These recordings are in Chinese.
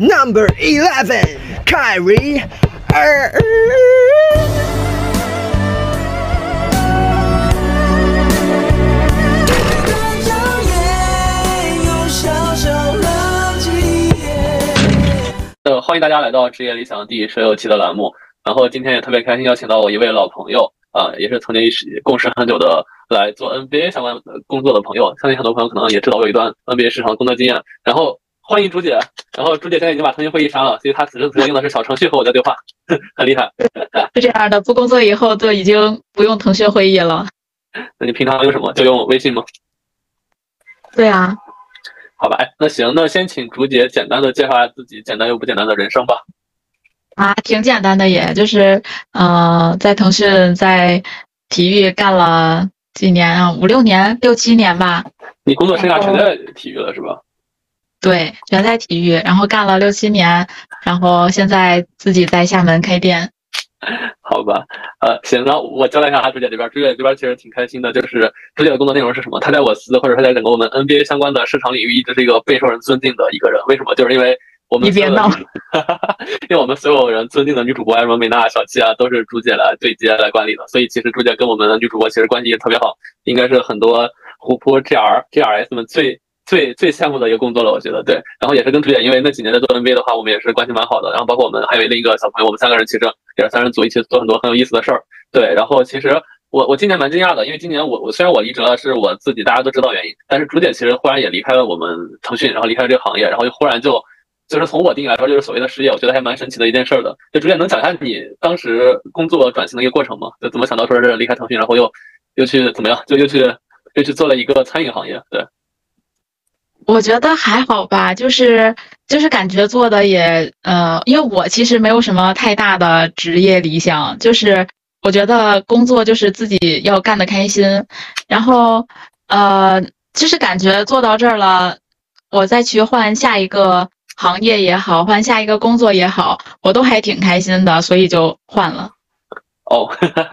Number eleven, Kyrie Irving. 呃，欢迎大家来到职业理想第十六期的栏目。然后今天也特别开心，邀请到我一位老朋友啊、也是曾经一起共事很久的来做 NBA 相关工作的朋友。相信很多朋友可能也知道我有一段 NBA 市场工作经验。然后欢迎朱姐，然后朱姐现在已经把腾讯会议删了，所以她此时此刻用的是小程序和我在对话，很厉害。是这样的，不工作以后就已经不用腾讯会议了。那你平常用什么？就用微信吗？对啊，好吧，哎，那行，那先请竹姐简单的介绍一下自己简单又不简单的人生吧。啊，挺简单的也，就是呃，在腾讯在体育干了几年啊，五六年、六七年吧。你工作生涯全在体育了是吧？对，全在体育，然后干了六七年，然后现在自己在厦门开店。好吧，呃，行，那我交代一下朱姐这边，朱姐这边其实挺开心的，就是朱姐的工作内容是什么？她在我司或者说在整个我们 NBA 相关的市场领域一直是一个备受人尊敬的一个人。为什么？就是因为我们你别闹 因为我们所有人尊敬的女主播，什么美娜、小七啊，都是朱姐来对接来管理的，所以其实朱姐跟我们的女主播其实关系也特别好，应该是很多虎扑 GR、GRS 们最最最羡慕的一个工作了，我觉得对。然后也是跟竹姐，因为那几年在做 NBA 的话，我们也是关系蛮好的。然后包括我们还有另一个小朋友，我们三个人其实也是三人组一起做很多很有意思的事儿。对，然后其实我我今年蛮惊讶的，因为今年我我虽然我离职了，是我自己大家都知道原因，但是朱姐其实忽然也离开了我们腾讯，然后离开了这个行业，然后就忽然就就是从我定义来说，就是所谓的失业，我觉得还蛮神奇的一件事儿的。就朱姐能讲一下你当时工作转型的一个过程吗？就怎么想到说是离开腾讯，然后又又去怎么样，就又去又去做了一个餐饮行业？对，我觉得还好吧，就是就是感觉做的也呃，因为我其实没有什么太大的职业理想，就是我觉得工作就是自己要干得开心，然后呃，就是感觉做到这儿了，我再去换下一个行业也好，换下一个工作也好，我都还挺开心的，所以就换了。哦，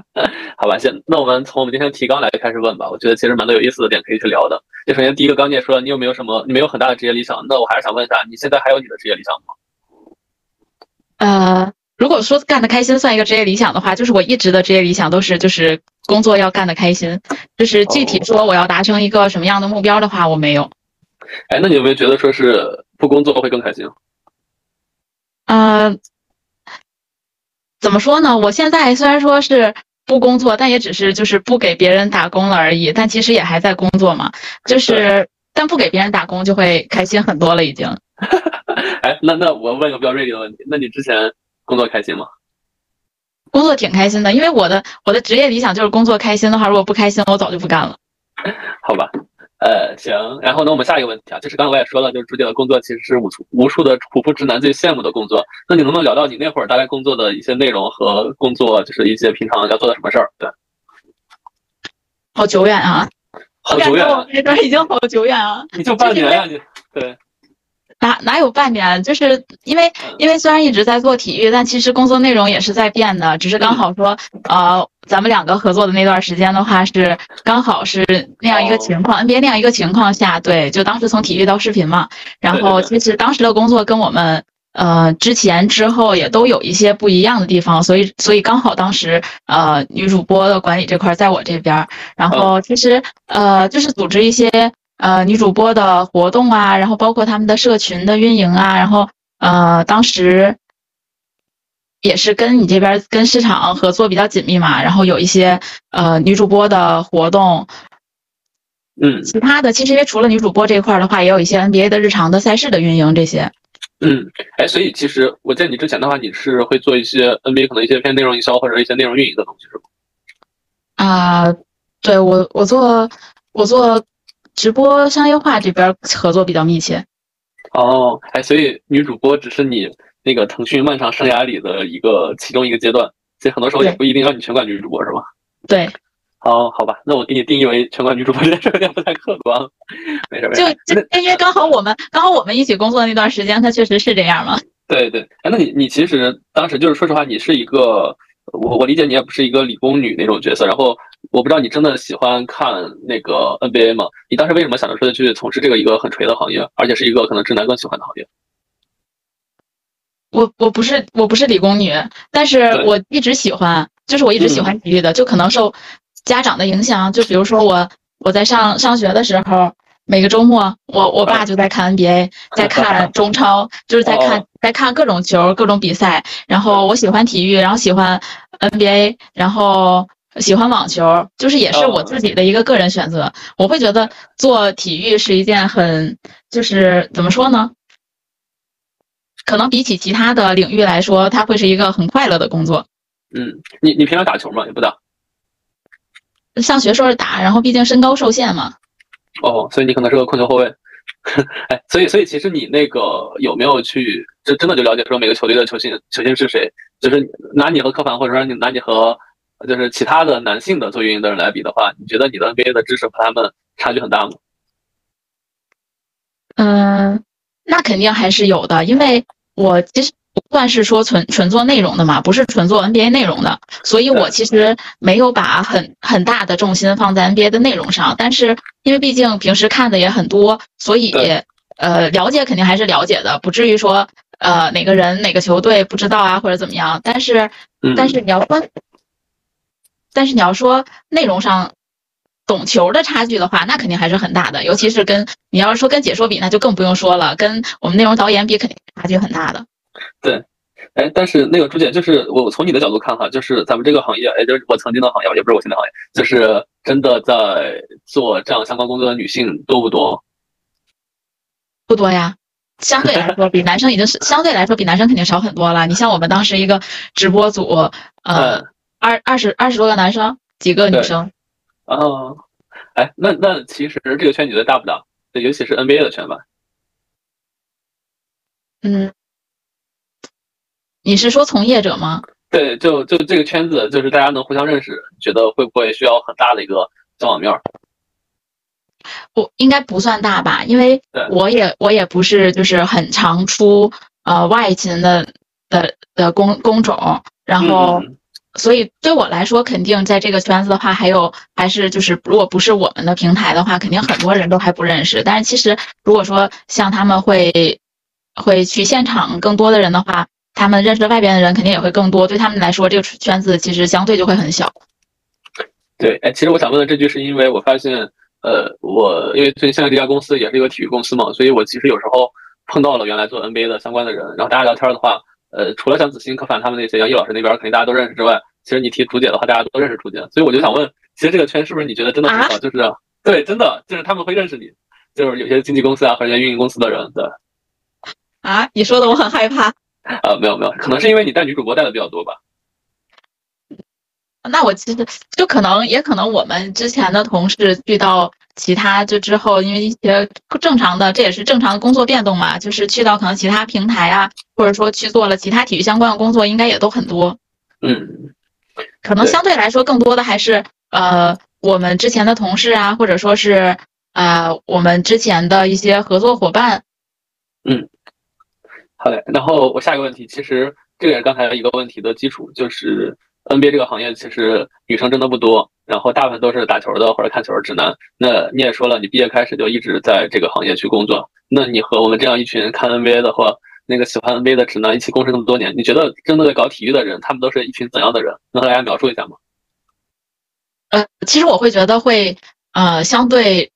好吧，行，那我们从我们今天提纲来开始问吧。我觉得其实蛮多有意思的点可以去聊的。就首先第一个，刚你也说了，你有没有什么，你没有很大的职业理想？那我还是想问一下，你现在还有你的职业理想吗？呃，如果说干得开心算一个职业理想的话，就是我一直的职业理想都是就是工作要干得开心，就是具体说我要达成一个什么样的目标的话，我没有。哎，那你有没有觉得说是不工作会更开心？呃，怎么说呢？我现在虽然说是不工作，但也只是就是不给别人打工了而已，但其实也还在工作嘛。就是但不给别人打工就会开心很多了，已经。哎，那那我问个比较锐利的问题，那你之前工作开心吗？工作挺开心的，因为我的我的职业理想就是工作开心的话，如果不开心，我早就不干了。好吧，呃，行。然后呢，我们下一个问题啊，就是刚才我也说了，就是朱姐的工作其实是无数无数的普普直男最羡慕的工作。那你能不能聊到你那会儿大概工作的一些内容和工作，就是一些平常要做的什么事儿？对，好久远啊！好久远啊我感觉我这段已经好久远啊。你就半年啊、你对，哪哪有半年？就是因为因为虽然一直在做体育，但其实工作内容也是在变的。只是刚好说，呃，咱们两个合作的那段时间的话，是刚好是那样一个情况、n b a 那样一个情况下，对，就当时从体育到视频嘛。然后其实当时的工作跟我们呃之前之后也都有一些不一样的地方，所以所以刚好当时呃女主播的管理这块儿在我这边儿，然后其实呃就是组织一些。呃，女主播的活动啊，然后包括他们的社群的运营啊，然后呃，当时也是跟你这边跟市场合作比较紧密嘛，然后有一些呃女主播的活动，嗯其他的其实因为除了女主播这一块儿的话，也有一些 NBA 的日常的赛事的运营这些。嗯，哎，所以其实我见你之前的话，你是会做一些 NBA 可能一些偏内容营销或者一些内容运营的东西，是吗？啊、对我我做我做直播商业化这边合作比较密切。哦，哎，所以女主播只是你那个腾讯漫长生涯里的一个其中一个阶段，所以很多时候也不一定让你全管女主播，是吗？对，哦，好吧，那我给你定义为全管女主播这有点不太客观了，没事没就事。就因为刚好我们刚好我们一起工作的那段时间，它确实是这样嘛。对对，哎，那你你其实当时就是说实话，你是一个，我我理解你也不是一个理工女那种角色，然后我不知道你真的喜欢看那个 NBA 吗？你当时为什么想着说去从事这个一个很锤的行业，而且是一个可能直男更喜欢的行业？我我不是我不是理工女，但是我一直喜欢，就是我一直喜欢体育的，就可能受家长的影响，就比如说我我在上上学的时候。每个周末，我我爸就在看 NBA，在看 中超，就是在看在看各种球、各种比赛。然后我喜欢体育，然后喜欢 NBA，然后喜欢网球，就是也是我自己的一个个人选择。我会觉得做体育是一件很，就是怎么说呢？可能比起其他的领域来说，它会是一个很快乐的工作。嗯，你你平常打球吗？也不打。上学时候打，然后毕竟身高受限嘛。哦，所以你可能是个控球后卫，哎，所以所以其实你那个有没有去，就真的就了解说每个球队的球星球星是谁？就是拿你和科凡，或者说你拿你和就是其他的男性的做运营的人来比的话，你觉得你的 NBA 的知识和他们差距很大吗？嗯，那肯定还是有的，因为我其实。不算是说纯纯做内容的嘛，不是纯做 NBA 内容的，所以我其实没有把很很大的重心放在 NBA 的内容上。但是因为毕竟平时看的也很多，所以呃了解肯定还是了解的，不至于说呃哪个人哪个球队不知道啊或者怎么样。但是但是你要说，但是你要说内容上懂球的差距的话，那肯定还是很大的。尤其是跟你要是说跟解说比，那就更不用说了，跟我们内容导演比，肯定差距很大的。对，哎，但是那个朱姐，就是我从你的角度看哈，就是咱们这个行业，哎，就是我曾经的行业，也不是我现在行业，就是真的在做这样相关工作的女性多不多？不多呀，相对来说比男生已经是 相对来说比男生肯定少很多了。你像我们当时一个直播组，呃，二二十二十多个男生，几个女生。哦，哎，那那其实这个圈你觉得大不大？尤其是 NBA 的圈吧。嗯。你是说从业者吗？对，就就这个圈子，就是大家能互相认识，觉得会不会需要很大的一个交往面儿？我应该不算大吧，因为我也我也不是就是很常出呃外勤的的的工工种，然后所以对我来说，肯定在这个圈子的话，还有还是就是如果不是我们的平台的话，肯定很多人都还不认识。但是其实如果说像他们会会去现场更多的人的话。他们认识外边的人肯定也会更多，对他们来说，这个圈子其实相对就会很小。对，哎，其实我想问的这句，是因为我发现，呃，我因为最近现在这家公司也是一个体育公司嘛，所以我其实有时候碰到了原来做 NBA 的相关的人，然后大家聊天的话，呃，除了像子欣、可凡他们那些，像易老师那边肯定大家都认识之外，其实你提竹姐的话，大家都认识竹姐，所以我就想问，其实这个圈是不是你觉得真的很好？就是对，真的就是他们会认识你，就是有些经纪公司啊或者运营公司的人，对。啊，你说的我很害怕。呃，没有没有，可能是因为你带女主播带的比较多吧。那我其实就可能也可能我们之前的同事遇到其他就之后，因为一些正常的，这也是正常的工作变动嘛，就是去到可能其他平台啊，或者说去做了其他体育相关的工作，应该也都很多。嗯，可能相对来说更多的还是呃我们之前的同事啊，或者说是呃我们之前的一些合作伙伴。嗯。好嘞，然后我下一个问题，其实这个也是刚才一个问题的基础，就是 NBA 这个行业其实女生真的不多，然后大部分都是打球的或者看球的直男。那你也说了，你毕业开始就一直在这个行业去工作，那你和我们这样一群看 NBA 的或那个喜欢 NBA 的直男一起共事那么多年，你觉得真的在搞体育的人，他们都是一群怎样的人？能和大家描述一下吗？呃，其实我会觉得会，呃，相对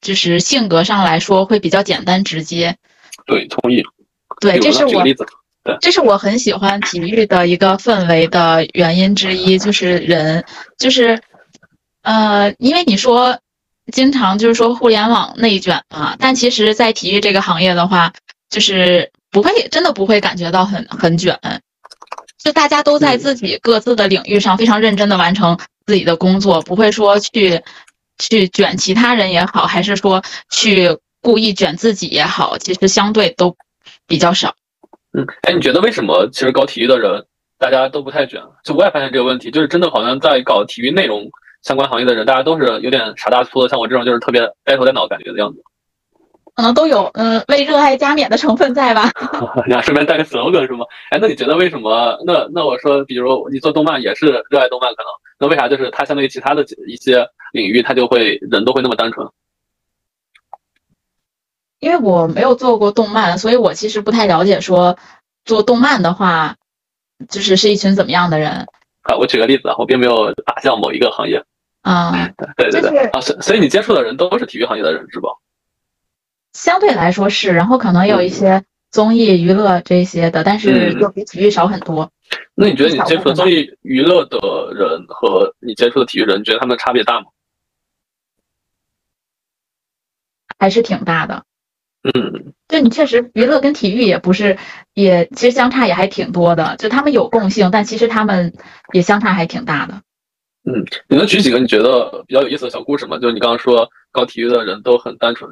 就是性格上来说会比较简单直接。对，同意。对，这是我，这是我很喜欢体育的一个氛围的原因之一，就是人，就是，呃，因为你说经常就是说互联网内卷嘛，但其实，在体育这个行业的话，就是不会真的不会感觉到很很卷，就大家都在自己各自的领域上非常认真的完成自己的工作，不会说去去卷其他人也好，还是说去故意卷自己也好，其实相对都。比较少，嗯，哎，你觉得为什么其实搞体育的人大家都不太卷？就我也发现这个问题，就是真的好像在搞体育内容相关行业的人，大家都是有点傻大粗的，像我这种就是特别呆头呆脑感觉的样子。可能都有，嗯，为热爱加冕的成分在吧？你要顺便带个 slogan 是吗？哎，那你觉得为什么？那那我说，比如你做动漫也是热爱动漫，可能那为啥就是它相对于其他的一些领域，它就会人都会那么单纯？因为我没有做过动漫，所以我其实不太了解说，做动漫的话，就是是一群怎么样的人？啊，我举个例子啊，我并没有打向某一个行业。啊，对对对啊，所所以你接触的人都是体育行业的人是吧？相对来说是，然后可能有一些综艺娱乐这些的，但是就比体育少很多。那你觉得你接触的综艺娱乐的人和你接触的体育人，你觉得他们差别大吗？还是挺大的。嗯，就你确实娱乐跟体育也不是，也其实相差也还挺多的。就他们有共性，但其实他们也相差还挺大的。嗯，你能举几个你觉得比较有意思的小故事吗？就是你刚刚说搞体育的人都很单纯，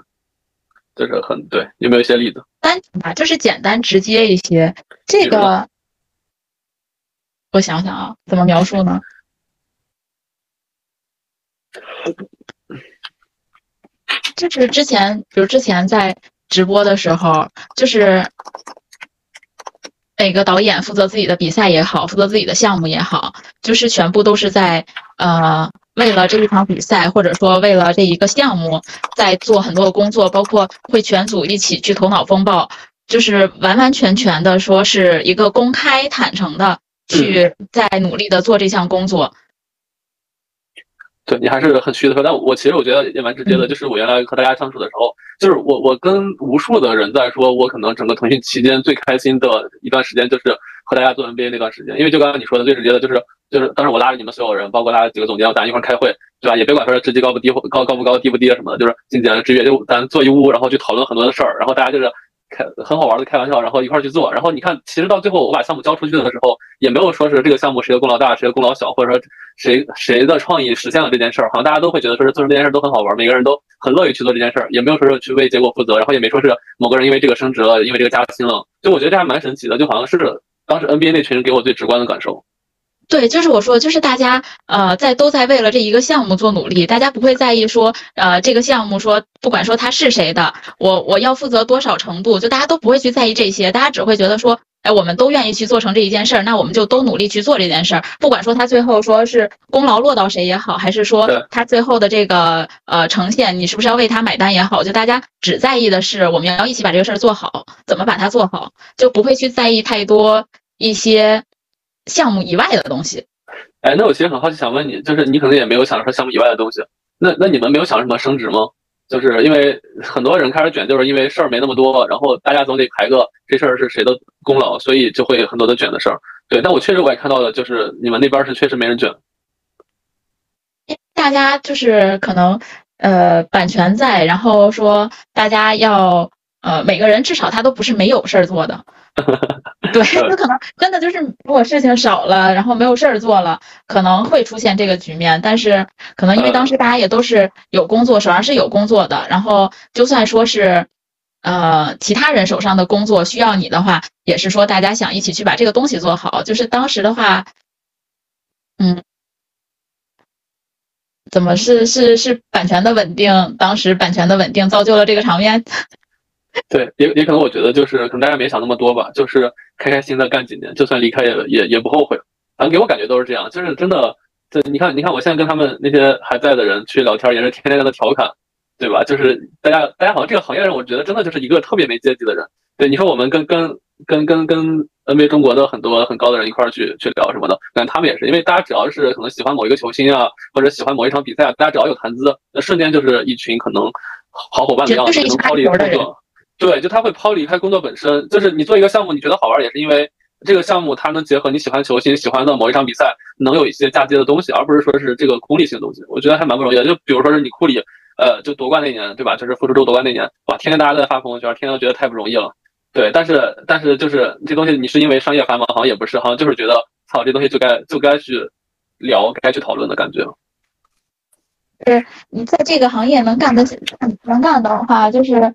就是很对，有没有一些例子？单纯吧，就是简单直接一些。这个，我想想啊，怎么描述呢？就是之前，比如之前在直播的时候，就是。每个导演负责自己的比赛也好，负责自己的项目也好，就是全部都是在呃为了这一场比赛，或者说为了这一个项目，在做很多的工作，包括会全组一起去头脑风暴，就是完完全全的说是一个公开坦诚的去在努力的做这项工作。对你还是很虚的说，但我其实我觉得也蛮直接的，就是我原来和大家相处的时候，就是我我跟无数的人在说，我可能整个腾讯期间最开心的一段时间，就是和大家做 NBA 那段时间，因为就刚刚你说的最直接的，就是就是当时我拉着你们所有人，包括大家几个总监，咱一块开会，对吧？也别管说职级高不低或，高高不高，低不低什么的，就是进简职约，就咱坐一屋，然后去讨论很多的事儿，然后大家就是。开很好玩的开玩笑，然后一块儿去做，然后你看，其实到最后我把项目交出去的时候，也没有说是这个项目谁的功劳大，谁的功劳小，或者说谁谁的创意实现了这件事儿，好像大家都会觉得说是做成这件事都很好玩，每个人都很乐意去做这件事儿，也没有说是去为结果负责，然后也没说是某个人因为这个升职了，因为这个加薪了，就我觉得这还蛮神奇的，就好像是当时 NBA 那群人给我最直观的感受。对，就是我说，就是大家呃在都在为了这一个项目做努力，大家不会在意说呃这个项目说不管说他是谁的，我我要负责多少程度，就大家都不会去在意这些，大家只会觉得说，哎，我们都愿意去做成这一件事儿，那我们就都努力去做这件事儿，不管说他最后说是功劳落到谁也好，还是说他最后的这个呃呈现，你是不是要为他买单也好，就大家只在意的是我们要一起把这个事儿做好，怎么把它做好，就不会去在意太多一些。项目以外的东西，哎，那我其实很好奇，想问你，就是你可能也没有想说项目以外的东西，那那你们没有想什么升职吗？就是因为很多人开始卷，就是因为事儿没那么多，然后大家总得排个这事儿是谁的功劳，所以就会很多的卷的事儿。对，但我确实我也看到了，就是你们那边是确实没人卷，大家就是可能呃版权在，然后说大家要呃每个人至少他都不是没有事儿做的。对，那可能真的就是，如果事情少了，然后没有事儿做了，可能会出现这个局面。但是，可能因为当时大家也都是有工作，手上是有工作的，然后就算说是，呃，其他人手上的工作需要你的话，也是说大家想一起去把这个东西做好。就是当时的话，嗯，怎么是是是版权的稳定？当时版权的稳定造就了这个场面。对，也也可能我觉得就是可能大家没想那么多吧，就是开开心的干几年，就算离开也也也不后悔。反正给我感觉都是这样，就是真的，这你看，你看我现在跟他们那些还在的人去聊天，也是天天在那调侃，对吧？就是大家大家好像这个行业人，我觉得真的就是一个特别没阶级的人。对，你说我们跟跟跟跟跟 NBA 中国的很多很高的人一块儿去去聊什么的，感觉他们也是，因为大家只要是可能喜欢某一个球星啊，或者喜欢某一场比赛啊，大家只要有谈资，那瞬间就是一群可能好伙伴的样子，能抛离工作。对，就他会抛离开工作本身，就是你做一个项目，你觉得好玩，也是因为这个项目它能结合你喜欢球星、喜欢的某一场比赛，能有一些嫁接的东西，而不是说是这个功利性的东西。我觉得还蛮不容易的。就比如说是你库里，呃，就夺冠那年，对吧？就是复仇者夺冠那年，哇，天天大家都在发朋友圈，天天都觉得太不容易了。对，但是但是就是这东西，你是因为商业繁忙，好像也不是，好像就是觉得，操，这东西就该就该去聊，该去讨论的感觉。是你在这个行业能干的能干的话，就是。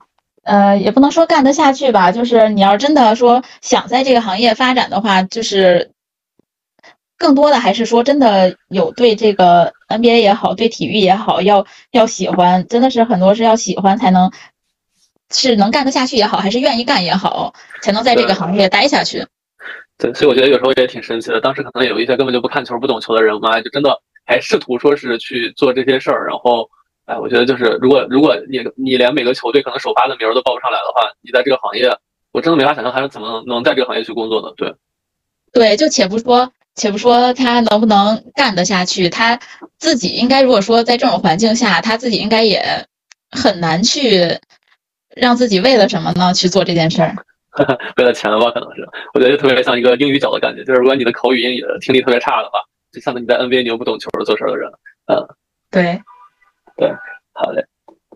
呃，也不能说干得下去吧，就是你要真的说想在这个行业发展的话，就是更多的还是说真的有对这个 NBA 也好，对体育也好，要要喜欢，真的是很多是要喜欢才能是能干得下去也好，还是愿意干也好，才能在这个行业待下去。对，所以我觉得有时候也挺神奇的，当时可能有一些根本就不看球、不懂球的人嘛，就真的还试图说是去做这些事儿，然后。哎，我觉得就是，如果如果你你连每个球队可能首发的名儿都报不上来的话，你在这个行业，我我真的没法想象他是怎么能在这个行业去工作的。对，对，就且不说，且不说他能不能干得下去，他自己应该如果说在这种环境下，他自己应该也很难去让自己为了什么呢去做这件事儿。为了钱吧？可能是，我觉得特别像一个英语角的感觉，就是如果你的口语、英语听力特别差的话，就相当于你在 NBA 你又不懂球做事儿的人。嗯，对，对，好嘞。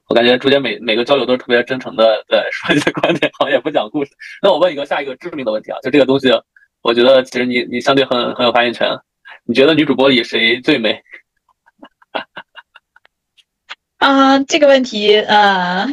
我感觉朱姐每每个交流都是特别真诚的在 说一些观点，好像也不讲故事。那我问一个下一个致命的问题啊，就这个东西，我觉得其实你你相对很很有发言权。你觉得女主播里谁最美？啊，这个问题，呃，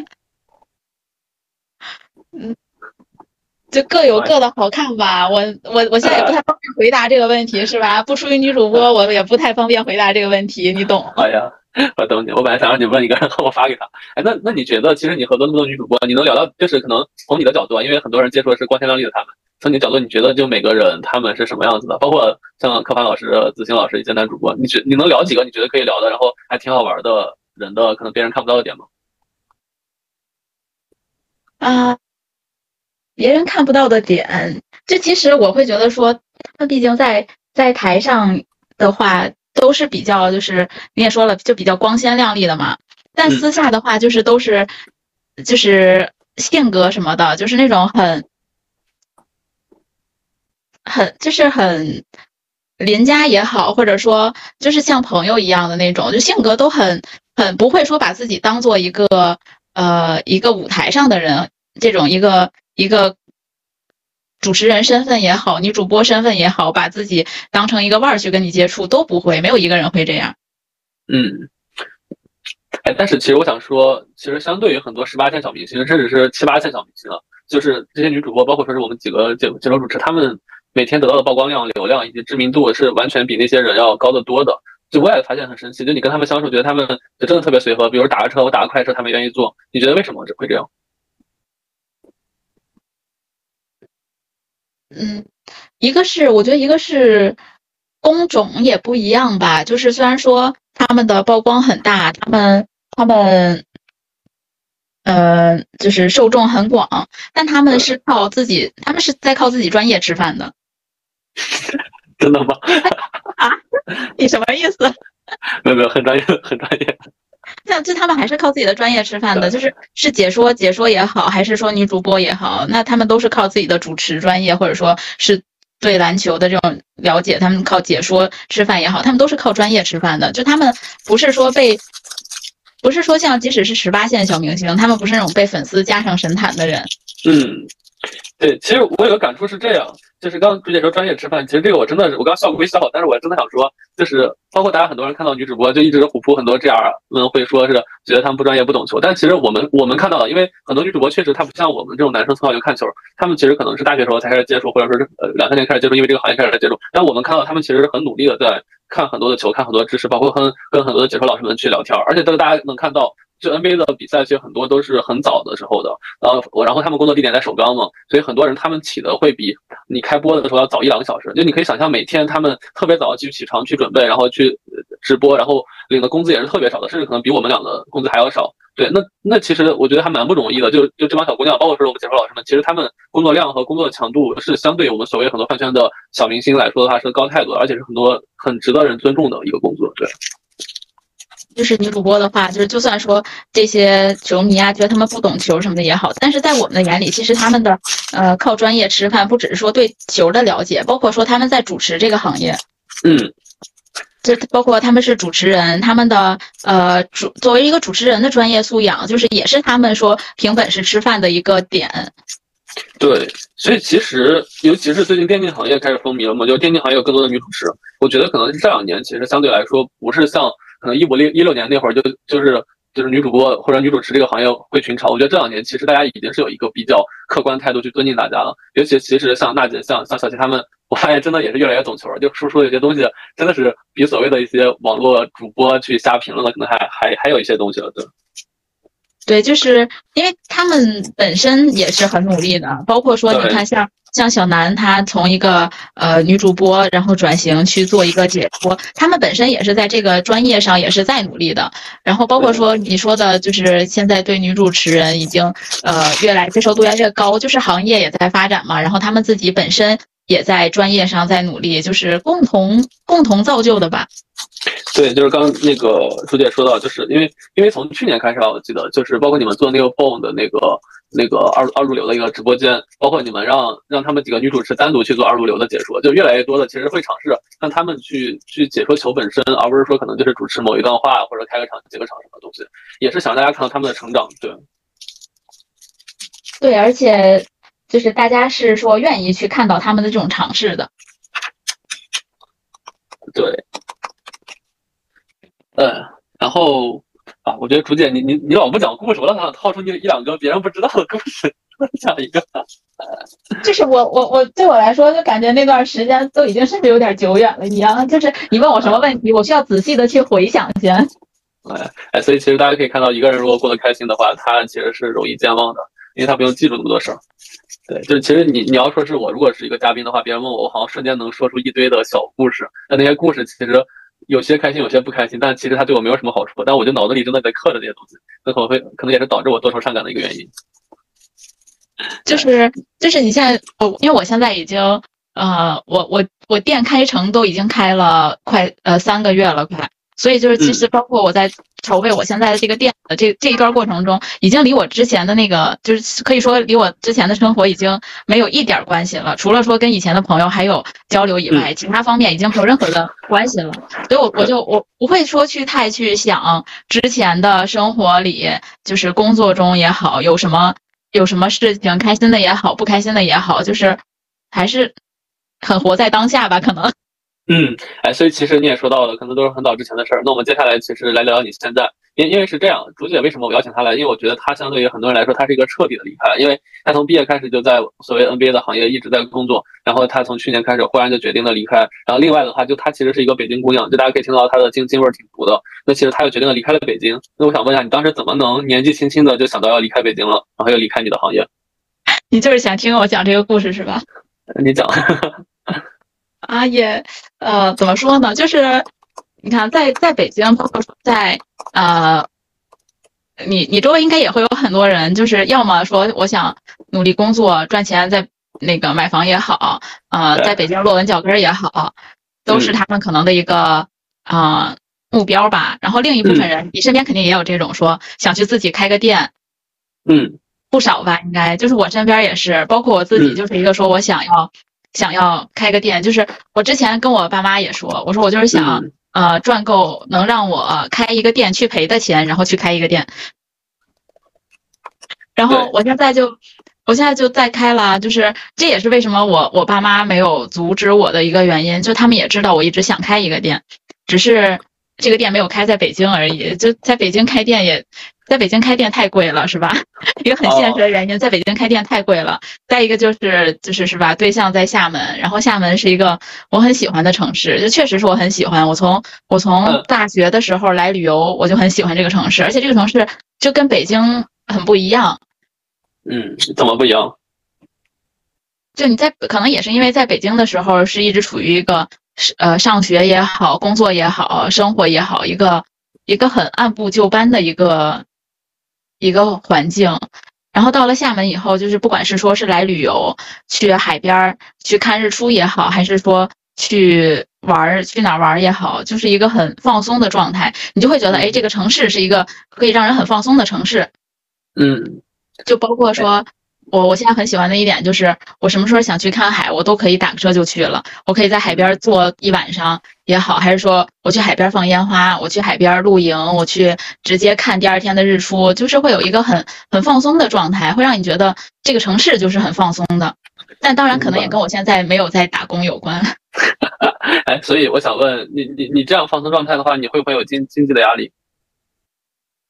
就各有各的好看吧，我我我现在也不太方便回答这个问题，是吧？不出于女主播，我也不太方便回答这个问题，你懂？哎呀，我懂你。我本来想让你问一个，然 后我发给他。哎，那那你觉得，其实你合作那么多女主播，你能聊到，就是可能从你的角度，因为很多人接触的是光鲜亮丽的他们，从你的角度，你觉得就每个人他们是什么样子的？包括像柯凡老师、子欣老师一些男主播，你觉你能聊几个你觉得可以聊的，然后还挺好玩的人的，可能别人看不到的点吗？啊。别人看不到的点，就其实我会觉得说，他们毕竟在在台上的话都是比较，就是你也说了，就比较光鲜亮丽的嘛。但私下的话，就是都是，就是性格什么的，就是那种很很就是很邻家也好，或者说就是像朋友一样的那种，就性格都很很不会说把自己当做一个呃一个舞台上的人，这种一个。一个主持人身份也好，女主播身份也好，把自己当成一个腕儿去跟你接触都不会，没有一个人会这样。嗯，哎，但是其实我想说，其实相对于很多十八线小明星，甚至是七八线小明星，就是这些女主播，包括说是我们几个节节目主持，他们每天得到的曝光量、流量以及知名度是完全比那些人要高得多的。就我也发现很神奇，就你跟他们相处，觉得他们就真的特别随和。比如打个车，我打个快车，他们愿意坐。你觉得为什么会这样？嗯，一个是我觉得一个是工种也不一样吧，就是虽然说他们的曝光很大，他们他们，呃，就是受众很广，但他们是靠自己，他们是在靠自己专业吃饭的。真的吗？啊？你什么意思？没有没有，很专业，很专业。像就他们还是靠自己的专业吃饭的，就是是解说解说也好，还是说女主播也好，那他们都是靠自己的主持专业，或者说是对篮球的这种了解，他们靠解说吃饭也好，他们都是靠专业吃饭的。就他们不是说被，不是说像即使是十八线小明星，他们不是那种被粉丝加上神坛的人。嗯，对，其实我有个感触是这样。就是刚朱姐说专业吃饭，其实这个我真的是，我刚笑归笑，但是我真的想说，就是包括大家很多人看到女主播就一直虎扑很多这样们会说是觉得他们不专业不懂球，但其实我们我们看到了，因为很多女主播确实她不像我们这种男生从小就看球，他们其实可能是大学时候才开始接触，或者说是呃两三年开始接触，因为这个行业开始接触。但我们看到他们其实很努力的在看很多的球，看很多知识，包括跟跟很多的解说老师们去聊天，而且这个大家能看到。就 NBA 的比赛，其实很多都是很早的时候的，然后我，然后他们工作地点在首钢嘛，所以很多人他们起的会比你开播的时候要早一两个小时。就你可以想象，每天他们特别早去起床去准备，然后去直播，然后领的工资也是特别少的，甚至可能比我们俩的工资还要少。对，那那其实我觉得还蛮不容易的。就就这帮小姑娘，包括说我们解说老师们，其实他们工作量和工作强度是相对我们所谓很多饭圈的小明星来说的话是高太多，而且是很多很值得人尊重的一个工作。对。就是女主播的话，就是就算说这些球迷啊，觉得他们不懂球什么的也好，但是在我们的眼里，其实他们的呃靠专业吃饭，不只是说对球的了解，包括说他们在主持这个行业，嗯，就包括他们是主持人，他们的呃主作为一个主持人的专业素养，就是也是他们说凭本事吃饭的一个点。对，所以其实尤其是最近电竞行业开始风靡了嘛，就电竞行业有更多的女主持，我觉得可能这两年其实相对来说不是像。可能一五六一六年那会儿就就是就是女主播或者女主持这个行业会群嘲，我觉得这两年其实大家已经是有一个比较客观态度去尊敬大家了。尤其其实像娜姐、像像小齐他们，我发现真的也是越来越懂球，就输出有些东西真的是比所谓的一些网络主播去瞎评论的可能还还还有一些东西了。对，对，就是因为他们本身也是很努力的，包括说你看像。像小南，她从一个呃女主播，然后转型去做一个解说，他们本身也是在这个专业上也是在努力的。然后包括说你说的，就是现在对女主持人已经呃越来接受度越来越高，就是行业也在发展嘛。然后他们自己本身也在专业上在努力，就是共同共同造就的吧。对，就是刚那个朱姐说到，就是因为因为从去年开始啊，我记得就是包括你们做那个 BOOM 的那个那个二二路流的一个直播间，包括你们让让他们几个女主持单独去做二路流的解说，就越来越多的其实会尝试让他们去去解说球本身，而不是说可能就是主持某一段话或者开个场结个场什么东西，也是想让大家看到他们的成长。对，对，而且就是大家是说愿意去看到他们的这种尝试的。对。呃，然后啊，我觉得竹姐，你你你老不讲故事，我老想套出你一两个别人不知道的故事，讲一个。就是我我我对我来说，就感觉那段时间都已经甚至有点久远了一样。就是你问我什么问题，我需要仔细的去回想先。哎哎，所以其实大家可以看到，一个人如果过得开心的话，他其实是容易健忘的，因为他不用记住那么多事儿。对，就是其实你你要说是我如果是一个嘉宾的话，别人问我，我好像瞬间能说出一堆的小故事。那那些故事其实。有些开心，有些不开心，但其实它对我没有什么好处。但我就脑子里真的在刻着这些东西，那可能会可能也是导致我多愁善感的一个原因。就是就是你现在，我因为我现在已经呃，我我我店开成都已经开了快呃三个月了，快。所以就是，其实包括我在筹备我现在的这个店的这这一段过程中，已经离我之前的那个，就是可以说离我之前的生活已经没有一点关系了。除了说跟以前的朋友还有交流以外，其他方面已经没有任何的关系了。所以，我我就我不会说去太去想之前的生活里，就是工作中也好，有什么有什么事情，开心的也好，不开心的也好，就是还是很活在当下吧，可能。嗯，哎，所以其实你也说到了，可能都是很早之前的事儿。那我们接下来其实来聊聊你现在，因因为是这样，竹姐为什么我邀请她来？因为我觉得她相对于很多人来说，她是一个彻底的离开，因为她从毕业开始就在所谓 NBA 的行业一直在工作，然后她从去年开始忽然就决定了离开。然后另外的话，就她其实是一个北京姑娘，就大家可以听到她的京京味儿挺足的。那其实她又决定了离开了北京。那我想问一下，你当时怎么能年纪轻轻的就想到要离开北京了，然后又离开你的行业？你就是想听我讲这个故事是吧？你讲。啊，也，呃，怎么说呢？就是，你看，在在北京，包括在呃，你你周围应该也会有很多人，就是要么说我想努力工作赚钱，在那个买房也好，呃，在北京落稳脚跟也好，都是他们可能的一个啊目标吧。然后另一部分人，你身边肯定也有这种说想去自己开个店，嗯，不少吧？应该就是我身边也是，包括我自己，就是一个说我想要。想要开个店，就是我之前跟我爸妈也说，我说我就是想，呃，赚够能让我开一个店去赔的钱，然后去开一个店。然后我现在就，我现在就在开了，就是这也是为什么我我爸妈没有阻止我的一个原因，就他们也知道我一直想开一个店，只是这个店没有开在北京而已，就在北京开店也。在北京开店太贵了，是吧？一个很现实的原因，在北京开店太贵了。再一个就是就是是吧？对象在厦门，然后厦门是一个我很喜欢的城市，就确实是我很喜欢。我从我从大学的时候来旅游，我就很喜欢这个城市，而且这个城市就跟北京很不一样。嗯，怎么不一样？就你在可能也是因为在北京的时候是一直处于一个呃上学也好，工作也好，生活也好，一个一个很按部就班的一个。一个环境，然后到了厦门以后，就是不管是说是来旅游，去海边儿去看日出也好，还是说去玩儿去哪儿玩儿也好，就是一个很放松的状态，你就会觉得，哎，这个城市是一个可以让人很放松的城市。嗯，就包括说。我我现在很喜欢的一点就是，我什么时候想去看海，我都可以打个车就去了。我可以在海边坐一晚上也好，还是说我去海边放烟花，我去海边露营，我去直接看第二天的日出，就是会有一个很很放松的状态，会让你觉得这个城市就是很放松的。但当然，可能也跟我现在没有在打工有关。哎，所以我想问你，你你这样放松状态的话，你会不会有经经济的压力？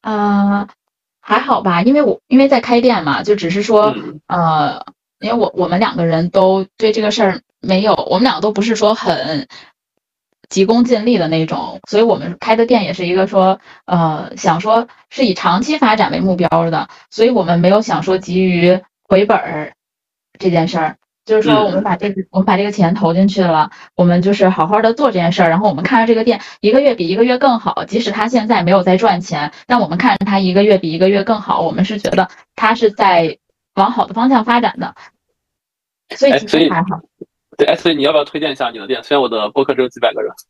啊。还好吧，因为我因为在开店嘛，就只是说，呃，因为我我们两个人都对这个事儿没有，我们两个都不是说很急功近利的那种，所以我们开的店也是一个说，呃，想说是以长期发展为目标的，所以我们没有想说急于回本儿这件事儿。就是说我们把这个我们把这个钱投进去了，我们就是好好的做这件事儿，然后我们看着这个店一个月比一个月更好，即使他现在没有在赚钱，但我们看着他一个月比一个月更好，我们是觉得他是在往好的方向发展的，所以其实还好。对，哎，所以你要不要推荐一下你的店？虽然我的播客只有几百个人。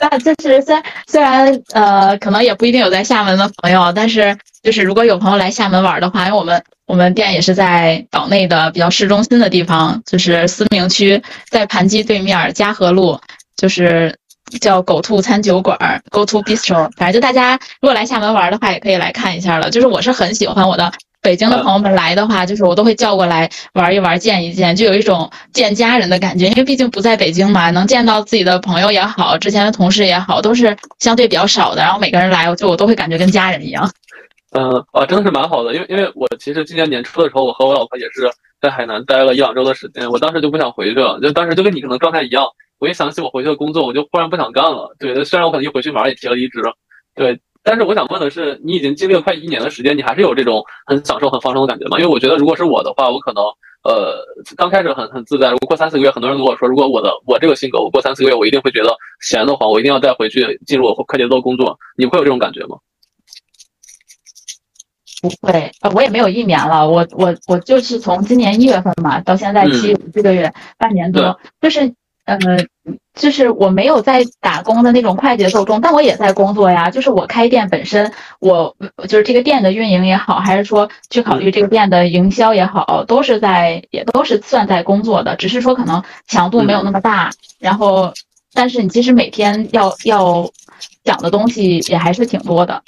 那就是虽虽然呃，可能也不一定有在厦门的朋友，但是就是如果有朋友来厦门玩的话，因为我们我们店也是在岛内的比较市中心的地方，就是思明区，在盘鸡对面嘉禾路，就是叫狗兔餐酒馆，Go To Bistro。反正就大家如果来厦门玩的话，也可以来看一下了。就是我是很喜欢我的。北京的朋友们来的话，就是我都会叫过来玩一玩、见一见，就有一种见家人的感觉。因为毕竟不在北京嘛，能见到自己的朋友也好，之前的同事也好，都是相对比较少的。然后每个人来，我就我都会感觉跟家人一样。嗯，啊，真的是蛮好的。因为因为我其实今年年初的时候，我和我老婆也是在海南待了一两周的时间，我当时就不想回去了，就当时就跟你可能状态一样。我一想起我回去的工作，我就忽然不想干了。对，虽然我可能一回去马上也提了离职。对。但是我想问的是，你已经经历了快一年的时间，你还是有这种很享受、很放松的感觉吗？因为我觉得，如果是我的话，我可能呃刚开始很很自在，如果过三四个月，很多人跟我说，如果我的我这个性格，我过三四个月，我一定会觉得闲得慌，我一定要再回去进入我快节奏工作。你会有这种感觉吗？不会，呃，我也没有一年了，我我我就是从今年一月份嘛，到现在七这个月半年多，就是呃。就是我没有在打工的那种快节奏中，但我也在工作呀。就是我开店本身，我就是这个店的运营也好，还是说去考虑这个店的营销也好，都是在也都是算在工作的，只是说可能强度没有那么大。然后，但是你其实每天要要讲的东西也还是挺多的。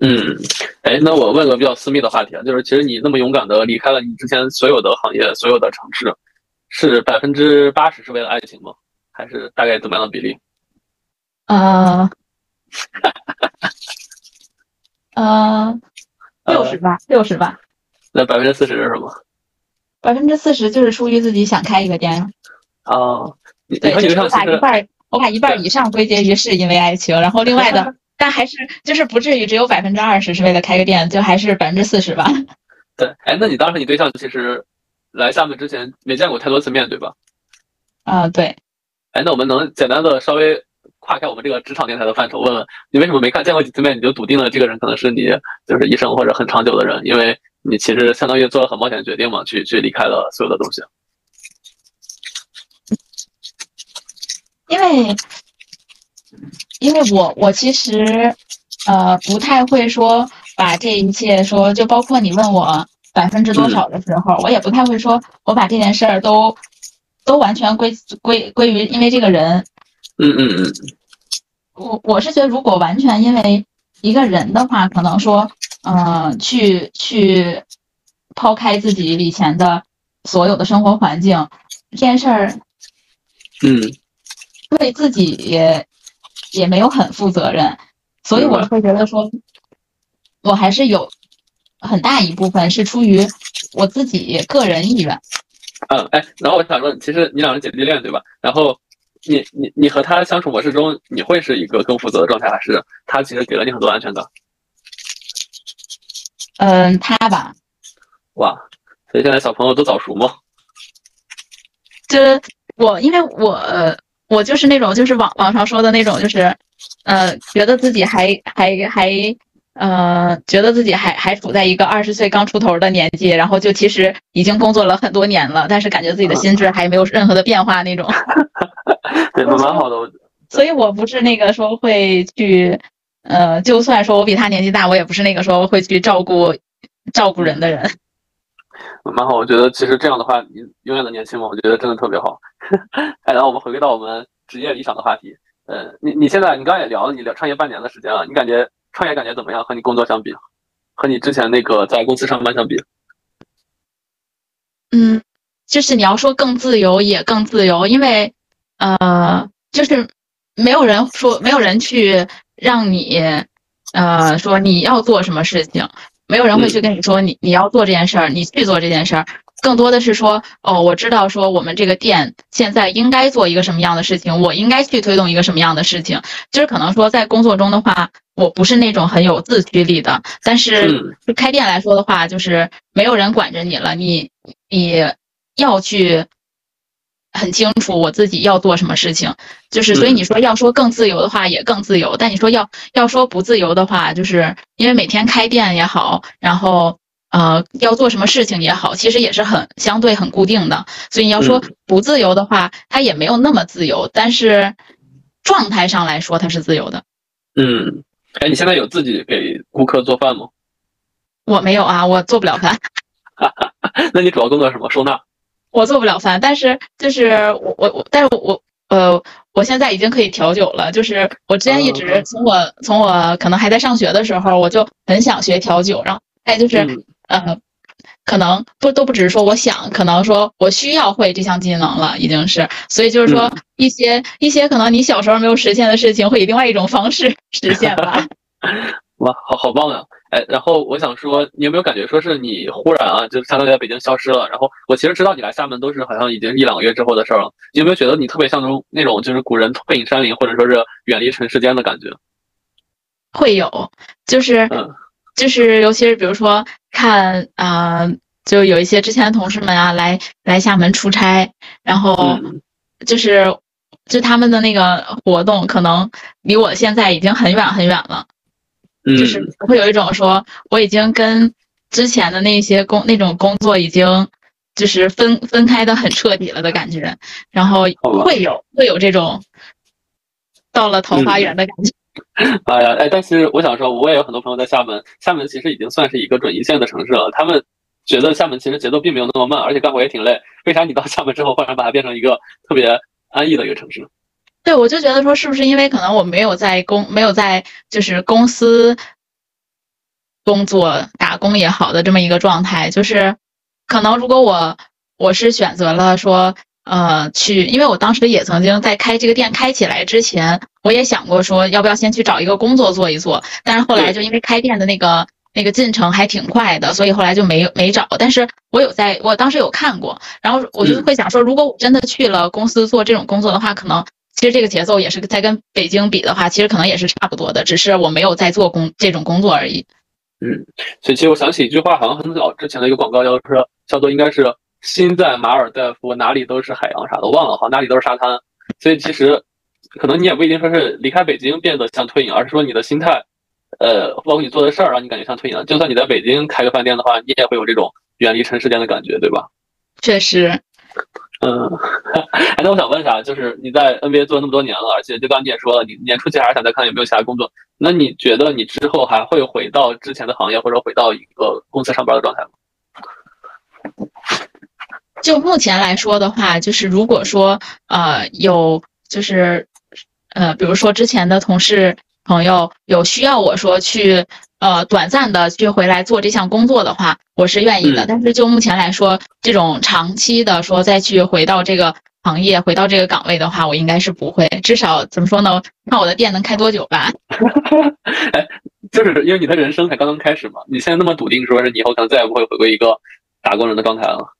嗯，哎，那我问个比较私密的话题啊，就是其实你那么勇敢的离开了你之前所有的行业、所有的城市，是百分之八十是为了爱情吗？还是大概怎么样的比例？啊呃，呃，六十吧，六十吧。那百分之四十是什么？百分之四十就是出于自己想开一个店。哦，对，就是我把一半，我把一半以上归结于是因为爱情，然后另外的，但还是就是不至于只有百分之二十是为了开个店，就还是百分之四十吧。对，哎，那你当时你对象其实来厦门之前没见过太多次面对吧？啊，对。哎，那我们能简单的稍微跨开我们这个职场电台的范畴，问问你为什么没看见过几次面你就笃定了这个人可能是你就是一生或者很长久的人？因为你其实相当于做了很冒险的决定嘛，去去离开了所有的东西。因为，因为我我其实呃不太会说把这一切说，就包括你问我百分之多少的时候，我也不太会说我把这件事儿都。都完全归归归于因为这个人，嗯嗯嗯，我我是觉得如果完全因为一个人的话，可能说，嗯，去去抛开自己以前的所有的生活环境这件事儿，嗯，为自己也也没有很负责任，所以我会觉得说，我还是有很大一部分是出于我自己个人意愿。嗯，哎，然后我想问，其实你俩是姐弟恋对吧？然后你你你和他相处模式中，你会是一个更负责的状态，还是他其实给了你很多安全感？嗯，他吧。哇，所以现在小朋友都早熟吗？就是我，因为我我就是那种就是网网上说的那种，就是呃，觉得自己还还还。呃，觉得自己还还处在一个二十岁刚出头的年纪，然后就其实已经工作了很多年了，但是感觉自己的心智还没有任何的变化那种。对，蛮好的。所以我不是那个说会去，呃，就算说我比他年纪大，我也不是那个说会去照顾照顾人的人。蛮好，我觉得其实这样的话，你永远的年轻嘛，我觉得真的特别好。哎，然后我们回归到我们职业理想的话题。呃，你你现在你刚刚也聊了，你聊创业半年的时间了，你感觉？创业感觉怎么样？和你工作相比，和你之前那个在公司上班相比，嗯，就是你要说更自由也更自由，因为呃，就是没有人说，没有人去让你呃说你要做什么事情，没有人会去跟你说你你要做这件事儿，你去做这件事儿，更多的是说，哦，我知道说我们这个店现在应该做一个什么样的事情，我应该去推动一个什么样的事情。就是可能说在工作中的话，我不是那种很有自驱力的，但是就开店来说的话，就是没有人管着你了，你你要去很清楚我自己要做什么事情。就是所以你说要说更自由的话也更自由，但你说要要说不自由的话，就是因为每天开店也好，然后。呃，要做什么事情也好，其实也是很相对很固定的。所以你要说不自由的话，它也没有那么自由。但是状态上来说，它是自由的。嗯，哎，你现在有自己给顾客做饭吗？我没有啊，我做不了饭。那你主要工作什么？收纳。我做不了饭，但是就是我我我，但是我呃，我现在已经可以调酒了。就是我之前一直从我从我可能还在上学的时候，我就很想学调酒，然后哎，就是。呃，可能不都不只是说我想，可能说我需要会这项技能了，已经是，所以就是说一些一些可能你小时候没有实现的事情，会以另外一种方式 实现吧。哇，好好棒啊！哎，然后我想说，你有没有感觉说是你忽然啊，就相当于在北京消失了？然后我其实知道你来厦门都是好像已经一两个月之后的事儿了。你有没有觉得你特别像那种那种就是古人退隐山林，或者说是远离尘世间的感觉？会有，就是就是，尤其是比如说。看啊，就有一些之前的同事们啊，来来厦门出差，然后就是就他们的那个活动，可能离我现在已经很远很远了，就是会有一种说我已经跟之前的那些工那种工作已经就是分分开的很彻底了的感觉，然后会有会有这种到了桃花源的感觉。哎呀，哎，但是我想说，我也有很多朋友在厦门。厦门其实已经算是一个准一线的城市了。他们觉得厦门其实节奏并没有那么慢，而且干活也挺累。为啥你到厦门之后，忽然把它变成一个特别安逸的一个城市？对，我就觉得说，是不是因为可能我没有在公，没有在就是公司工作打工也好的这么一个状态，就是可能如果我我是选择了说。呃，去，因为我当时也曾经在开这个店开起来之前，我也想过说要不要先去找一个工作做一做，但是后来就因为开店的那个那个进程还挺快的，所以后来就没没找。但是我有在，我当时有看过，然后我就会想说，如果我真的去了公司做这种工作的话，可能其实这个节奏也是在跟北京比的话，其实可能也是差不多的，只是我没有在做工这种工作而已。嗯，所以其实我想起一句话，好像很早之前的一个广告，叫做叫做应该是。心在马尔代夫，哪里都是海洋，啥的忘了哈，哪里都是沙滩。所以其实，可能你也不一定说是离开北京变得像退隐，而是说你的心态，呃，包括你做的事儿，让你感觉像退隐了。就算你在北京开个饭店的话，你也会有这种远离尘世间的感觉，对吧？确实。嗯，哎，那我想问一下，就是你在 NBA 做那么多年了，而且就刚你也说了，你年初期还是想再看有没有其他工作。那你觉得你之后还会回到之前的行业，或者回到一个公司上班的状态吗？就目前来说的话，就是如果说呃有就是呃，比如说之前的同事朋友有需要我说去呃短暂的去回来做这项工作的话，我是愿意的。但是就目前来说，这种长期的说再去回到这个行业、回到这个岗位的话，我应该是不会。至少怎么说呢？看我的店能开多久吧。哎，就是因为你的人生才刚刚开始嘛，你现在那么笃定说是你以后可能再也不会回归一个打工人的状态了。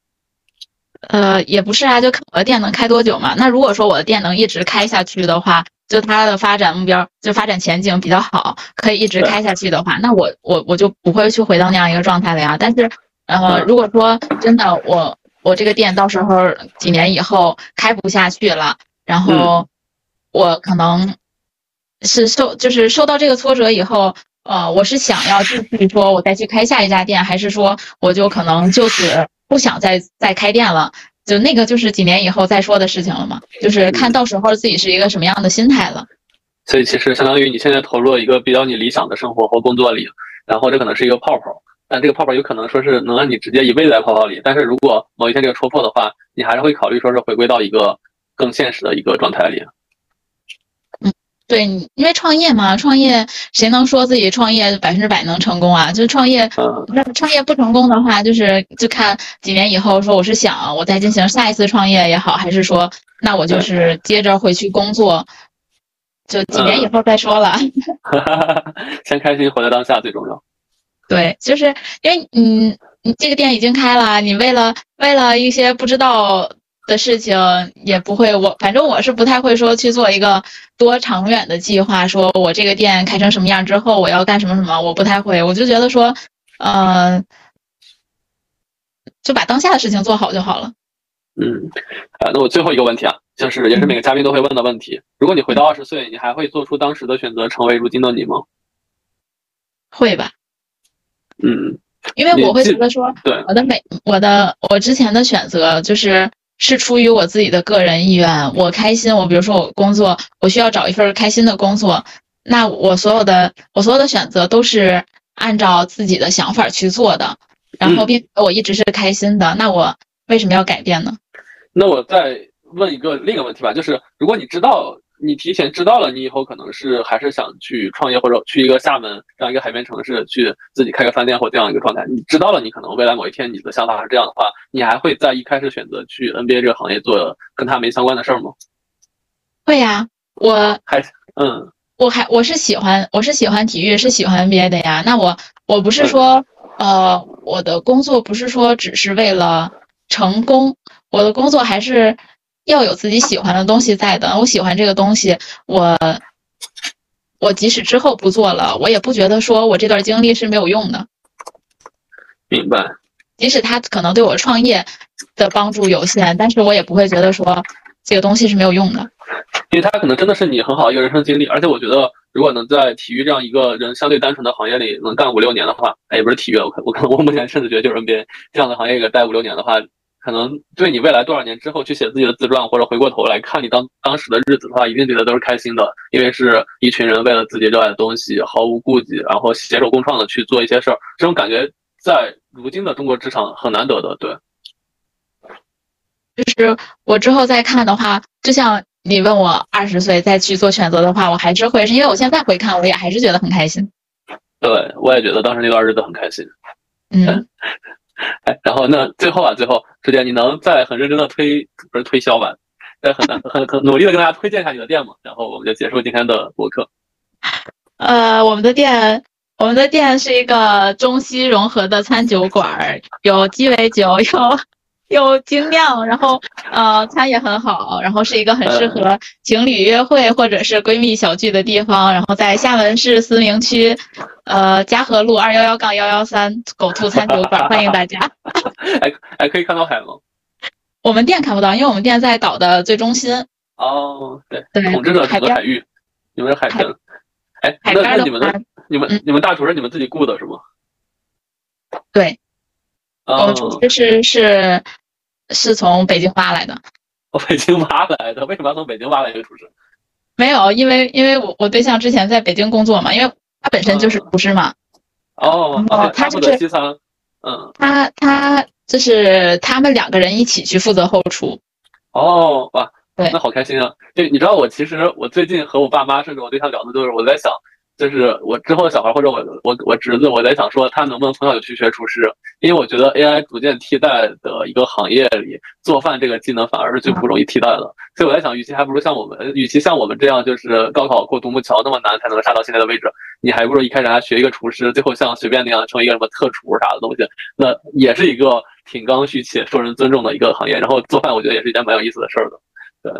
呃，也不是啊，就看我的店能开多久嘛。那如果说我的店能一直开下去的话，就它的发展目标，就发展前景比较好，可以一直开下去的话，那我我我就不会去回到那样一个状态了呀。但是，呃，如果说真的我我这个店到时候几年以后开不下去了，然后我可能是受就是受到这个挫折以后，呃，我是想要继续说我再去开下一家店，还是说我就可能就此。不想再再开店了，就那个就是几年以后再说的事情了嘛，就是看到时候自己是一个什么样的心态了。所以其实相当于你现在投入了一个比较你理想的生活或工作里，然后这可能是一个泡泡，但这个泡泡有可能说是能让你直接一辈子在泡泡里，但是如果某一天这个戳破的话，你还是会考虑说是回归到一个更现实的一个状态里。对，因为创业嘛，创业谁能说自己创业百分之百能成功啊？就是创业，那创业不成功的话，就是就看几年以后，说我是想我再进行下一次创业也好，还是说那我就是接着回去工作，就几年以后再说了。先开心，活在当下最重要。对，就是因为嗯，你这个店已经开了，你为了为了一些不知道的事情，也不会我反正我是不太会说去做一个多长远的计划，说我这个店开成什么样之后我要干什么什么，我不太会，我就觉得说，嗯、就把当下的事情做好就好了。嗯，啊，那我最后一个问题啊，就是也是每个嘉宾都会问的问题：如果你回到二十岁，你还会做出当时的选择，成为如今的你吗？会吧？嗯，因为我会觉得说，对，我的每我的我之前的选择就是是出于我自己的个人意愿，我开心，我比如说我工作，我需要找一份开心的工作，那我所有的我所有的选择都是按照自己的想法去做的，然后嗯并我一直是开心的，那我为什么要改变呢？那我再问一个另一个问题吧，就是如果你知道，你提前知道了，你以后可能是还是想去创业或者去一个厦门这样一个海边城市去自己开个饭店或这样一个状态，你知道了，你可能未来某一天你的想法是这样的话，你还会在一开始选择去 NBA 这个行业做跟他没相关的事儿吗？会呀，我还嗯我还我是喜欢我是喜欢体育，是喜欢 NBA 的呀。那我我不是说呃我的工作不是说只是为了成功，我的工作还是要有自己喜欢的东西在的。我喜欢这个东西，我我即使之后不做了，我也不觉得说我这段经历是没有用的。明白。即使它可能对我创业的帮助有限，但是我也不会觉得说这个东西是没有用的。因为它可能真的是你很好的一个人生经历，而且我觉得，如果能在体育这样一个人相对单纯的行业里能干五六年的话，哎，也不是体育，我可我可能我目前甚至觉得就是 NBA 这样的行业里待五六年的话，可能对你未来多少年之后去写自己的自传，或者回过头来看你当当时的日子的话，一定觉得都是开心的，因为是一群人为了自己热爱的东西毫无顾忌，然后携手共创的去做一些事儿，这种感觉在如今的中国职场很难得的，对。就是我之后再看的话，就像你问我二十岁再去做选择的话，我还是会，是因为我现在回看，我也还是觉得很开心。对，我也觉得当时那段日子很开心。嗯，哎，然后那最后啊，最后师姐，你能再很认真的推不是推销吧，再很很很努力的跟大家推荐一下你的店吗？然后我们就结束今天的播客。呃，我们的店，我们的店是一个中西融合的餐酒馆，有鸡尾酒，有有精酿，然后呃餐也很好，然后是一个很适合情侣约会或者是闺蜜小聚的地方。然后在厦门市思明区，呃嘉禾路二幺幺杠幺幺三狗兔餐酒馆，欢迎大家。哎哎，可以看到海吗？我们店看不到，因为我们店在岛的最中心。哦，对，对，统治着整个海域，你们是海城。哎，海那那你们边的，你们嗯你们大厨是你们自己雇的是吗？对，我哦们，厨师是是是从北京挖来的。我北京挖来的，为什么要从北京挖来一个厨师？没有，因为因为我我对象之前在北京工作嘛，因为他本身就是厨师嘛，哦，哦他就是责西餐，嗯，他他就是他们两个人一起去负责后厨。哦，哇，对那好开心啊！就你知道，我其实我最近和我爸妈，甚至我对象聊的就是我在想，就是我之后的小孩或者我我我侄子，我在想说他能不能从小就去学厨师，因为我觉得 AI 逐渐替代的一个行业里，做饭这个技能反而是最不容易替代的。所以我在想，与其还不如像我们，与其像我们这样就是高考过独木桥那么难才能杀到现在的位置，你还不如一开始还学一个厨师，最后像随便那样成为一个什么特厨啥的东西，那也是一个挺刚需且受人尊重的一个行业。然后做饭，我觉得也是一件蛮有意思的事儿的。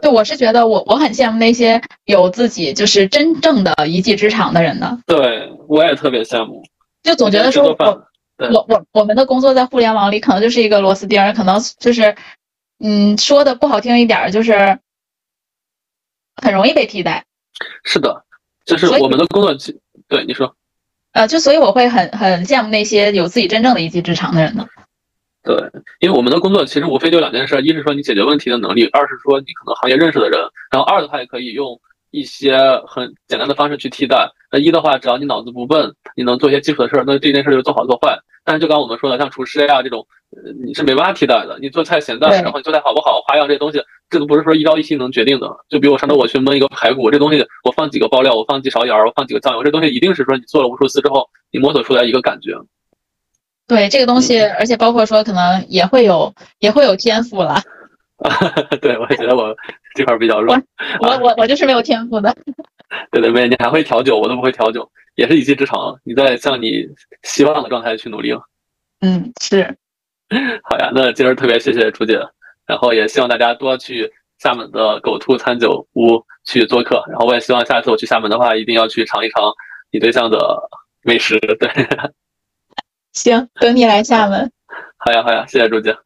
对，我是觉得我我很羡慕那些有自己就是真正的一技之长的人的，对，我也特别羡慕。就总觉得说我我我我们的工作在互联网里可能就是一个螺丝钉，可能就是嗯说的不好听一点儿，就是很容易被替代。是的，就是我们的工作，对你说，呃，就所以我会很很羡慕那些有自己真正的一技之长的人的。对，因为我们的工作其实无非就两件事，一是说你解决问题的能力，二是说你可能行业认识的人，然后二的话也可以用一些很简单的方式去替代。那一的话，只要你脑子不笨，你能做一些基础的事儿，那这件事就做好做坏。但是就刚刚我们说的，像厨师呀这种，呃你是没办法替代的。你做菜咸淡，然后你做菜好不好，花样这些东西，这都不是说一朝一夕能决定的。就比如我上周我去焖一个排骨，这东西我放几个爆料，我放几勺盐儿，我放几个酱油，这东西一定是说你做了无数次之后，你摸索出来一个感觉。对这个东西，而且包括说可能也会有也会有天赋了。对，我也觉得我这块比较弱。我我我就是没有天赋的。对对对，你还会调酒，我都不会调酒，也是一技之长。你在向你希望的状态去努力。嗯，是。好呀，那今儿特别谢谢朱姐，然后也希望大家多去厦门的狗兔餐酒屋去做客。然后我也希望下次我去厦门的话，一定要去尝一尝你对象的美食。对。行等你来厦门。好呀好呀谢谢朱姐。